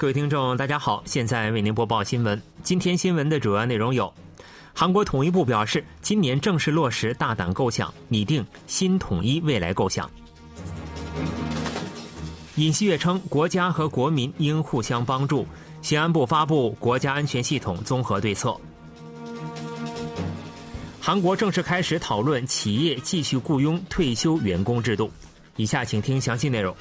各位听众，大家好，现在为您播报新闻。今天新闻的主要内容有：韩国统一部表示，今年正式落实大胆构想，拟定新统一未来构想。尹锡悦称，国家和国民应互相帮助。新安部发布国家安全系统综合对策。韩国正式开始讨论企业继续雇佣退休员工制度。以下请听详细内容。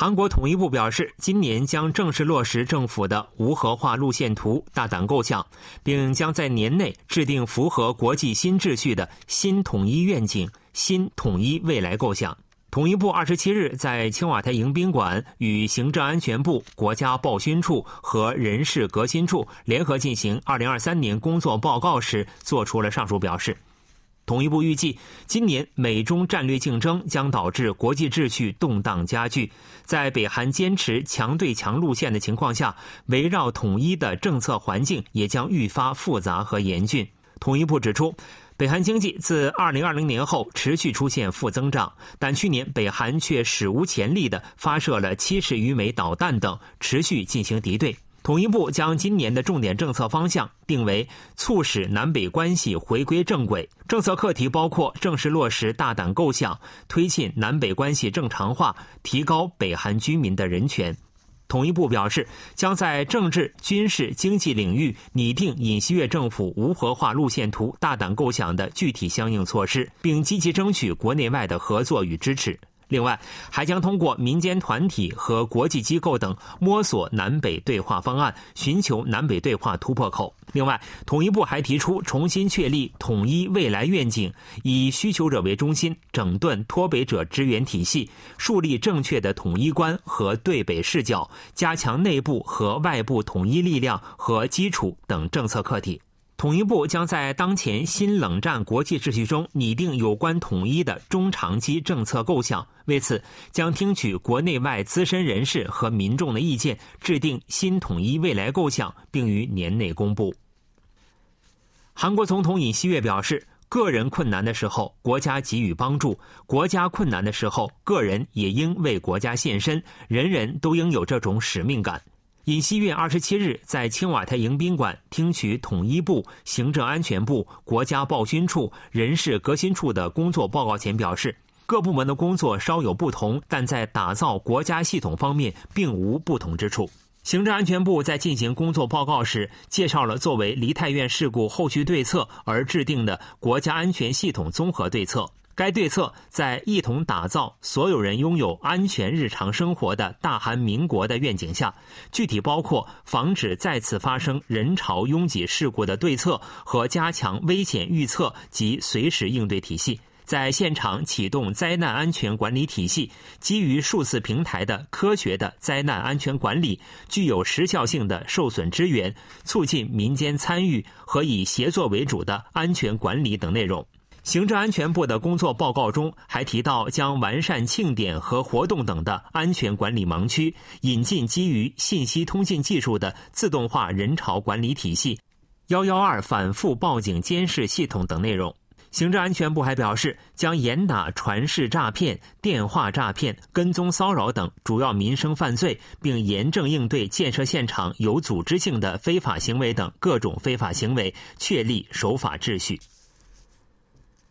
韩国统一部表示，今年将正式落实政府的无核化路线图大胆构想，并将在年内制定符合国际新秩序的新统一愿景、新统一未来构想。统一部二十七日在青瓦台迎宾馆与行政安全部、国家报勋处和人事革新处联合进行二零二三年工作报告时，作出了上述表示。统一部预计，今年美中战略竞争将导致国际秩序动荡加剧。在北韩坚持强对强路线的情况下，围绕统一的政策环境也将愈发复杂和严峻。统一部指出，北韩经济自2020年后持续出现负增长，但去年北韩却史无前例地发射了70余枚导弹等，持续进行敌对。统一部将今年的重点政策方向定为促使南北关系回归正轨，政策课题包括正式落实大胆构想，推进南北关系正常化，提高北韩居民的人权。统一部表示，将在政治、军事、经济领域拟定尹锡悦政府无核化路线图大胆构想的具体相应措施，并积极争取国内外的合作与支持。另外，还将通过民间团体和国际机构等摸索南北对话方案，寻求南北对话突破口。另外，统一部还提出重新确立统一未来愿景，以需求者为中心，整顿脱北者支援体系，树立正确的统一观和对北视角，加强内部和外部统一力量和基础等政策课题。统一部将在当前新冷战国际秩序中拟定有关统一的中长期政策构想。为此，将听取国内外资深人士和民众的意见，制定新统一未来构想，并于年内公布。韩国总统尹锡悦表示：“个人困难的时候，国家给予帮助；国家困难的时候，个人也应为国家献身。人人都应有这种使命感。”尹锡悦二十七日在青瓦台迎宾馆听取统一部、行政安全部、国家报勋处、人事革新处的工作报告前表示，各部门的工作稍有不同，但在打造国家系统方面并无不同之处。行政安全部在进行工作报告时，介绍了作为梨泰院事故后续对策而制定的国家安全系统综合对策。该对策在一同打造所有人拥有安全日常生活的大韩民国的愿景下，具体包括防止再次发生人潮拥挤事故的对策和加强危险预测及随时应对体系，在现场启动灾难安全管理体系，基于数字平台的科学的灾难安全管理，具有时效性的受损支援，促进民间参与和以协作为主的安全管理等内容。行政安全部的工作报告中还提到，将完善庆典和活动等的安全管理盲区，引进基于信息通信技术的自动化人潮管理体系、幺幺二反复报警监视系统等内容。行政安全部还表示，将严打传世诈骗、电话诈骗、跟踪骚扰等主要民生犯罪，并严正应对建设现场有组织性的非法行为等各种非法行为，确立守法秩序。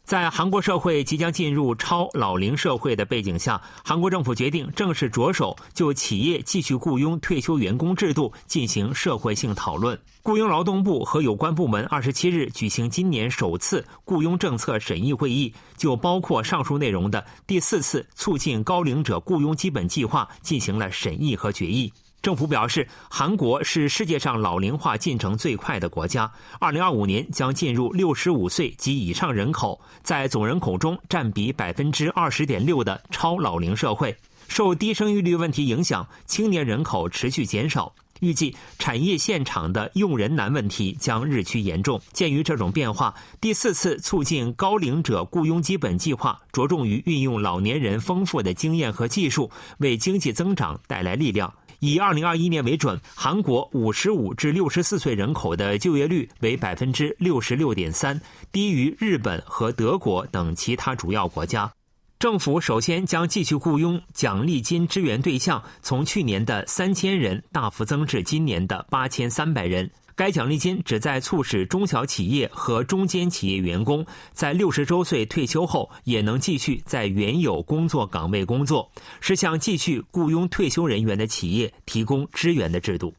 在韩国社会即将进入超老龄社会的背景下，韩国政府决定正式着手就企业继续雇佣退休员工制度进行社会性讨论。雇佣劳动部和有关部门二十七日举行今年首次雇佣政策审议会议，就包括上述内容的第四次促进高龄者雇佣基本计划进行了审议和决议。政府表示，韩国是世界上老龄化进程最快的国家。二零二五年将进入六十五岁及以上人口在总人口中占比百分之二十点六的超老龄社会。受低生育率问题影响，青年人口持续减少。预计产业现场的用人难问题将日趋严重。鉴于这种变化，第四次促进高龄者雇佣基本计划着重于运用老年人丰富的经验和技术，为经济增长带来力量。以二零二一年为准，韩国五十五至六十四岁人口的就业率为百分之六十六点三，低于日本和德国等其他主要国家。政府首先将继续雇佣奖励金支援对象，从去年的三千人大幅增至今年的八千三百人。该奖励金旨在促使中小企业和中间企业员工在六十周岁退休后也能继续在原有工作岗位工作，是向继续雇佣退休人员的企业提供支援的制度。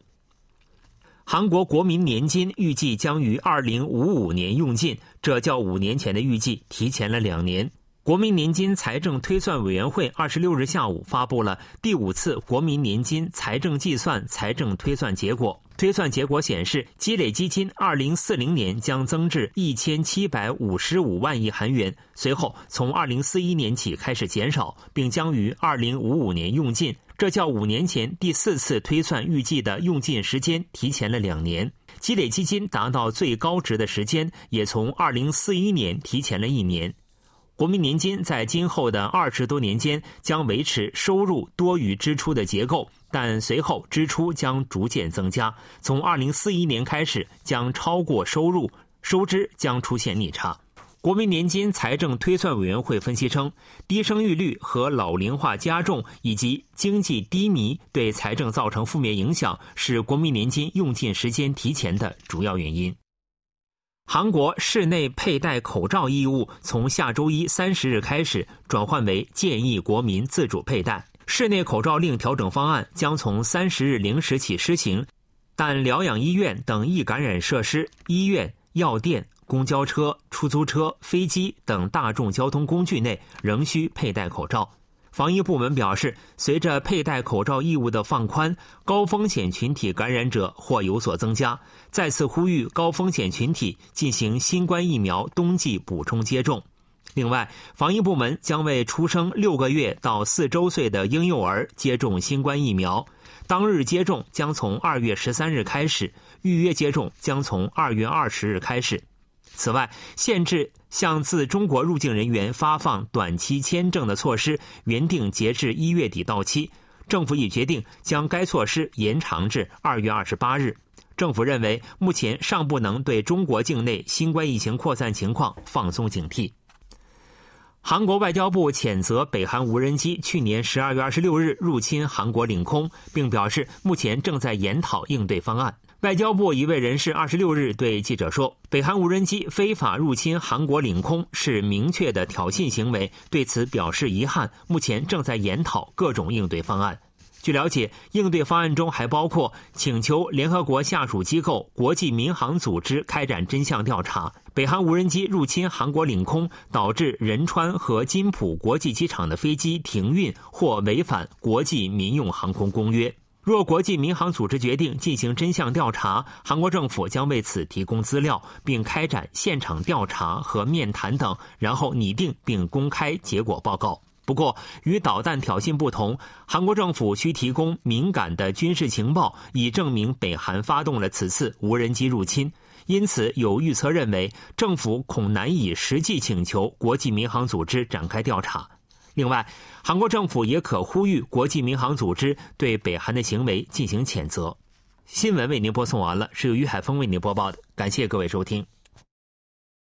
韩国国民年金预计将于二零五五年用尽，这较五年前的预计提前了两年。国民年金财政推算委员会二十六日下午发布了第五次国民年金财政计算财政推算结果。推算结果显示，积累基金二零四零年将增至一千七百五十五万亿韩元，随后从二零四一年起开始减少，并将于二零五五年用尽。这较五年前第四次推算预计的用尽时间提前了两年。积累基金达到最高值的时间也从二零四一年提前了一年。国民年金在今后的二十多年间将维持收入多于支出的结构，但随后支出将逐渐增加。从二零四一年开始，将超过收入，收支将出现逆差。国民年金财政推算委员会分析称，低生育率和老龄化加重以及经济低迷对财政造成负面影响，是国民年金用尽时间提前的主要原因。韩国室内佩戴口罩义务从下周一三十日开始转换为建议国民自主佩戴。室内口罩令调整方案将从三十日零时起施行，但疗养医院等易感染设施、医院、药店、公交车、出租车、飞机等大众交通工具内仍需佩戴口罩。防疫部门表示，随着佩戴口罩义务的放宽，高风险群体感染者或有所增加。再次呼吁高风险群体进行新冠疫苗冬季补充接种。另外，防疫部门将为出生六个月到四周岁的婴幼儿接种新冠疫苗，当日接种将从二月十三日开始，预约接种将从二月二十日开始。此外，限制向自中国入境人员发放短期签证的措施原定截至一月底到期，政府已决定将该措施延长至二月二十八日。政府认为，目前尚不能对中国境内新冠疫情扩散情况放松警惕。韩国外交部谴责北韩无人机去年十二月二十六日入侵韩国领空，并表示目前正在研讨应对方案。外交部一位人士二十六日对记者说：“北韩无人机非法入侵韩国领空是明确的挑衅行为，对此表示遗憾。目前正在研讨各种应对方案。”据了解，应对方案中还包括请求联合国下属机构国际民航组织开展真相调查。北韩无人机入侵韩国领空，导致仁川和金浦国际机场的飞机停运或违反国际民用航空公约。若国际民航组织决定进行真相调查，韩国政府将为此提供资料，并开展现场调查和面谈等，然后拟定并公开结果报告。不过，与导弹挑衅不同，韩国政府需提供敏感的军事情报，以证明北韩发动了此次无人机入侵。因此，有预测认为，政府恐难以实际请求国际民航组织展开调查。另外，韩国政府也可呼吁国际民航组织对北韩的行为进行谴责。新闻为您播送完了，是由于海峰为您播报的，感谢各位收听。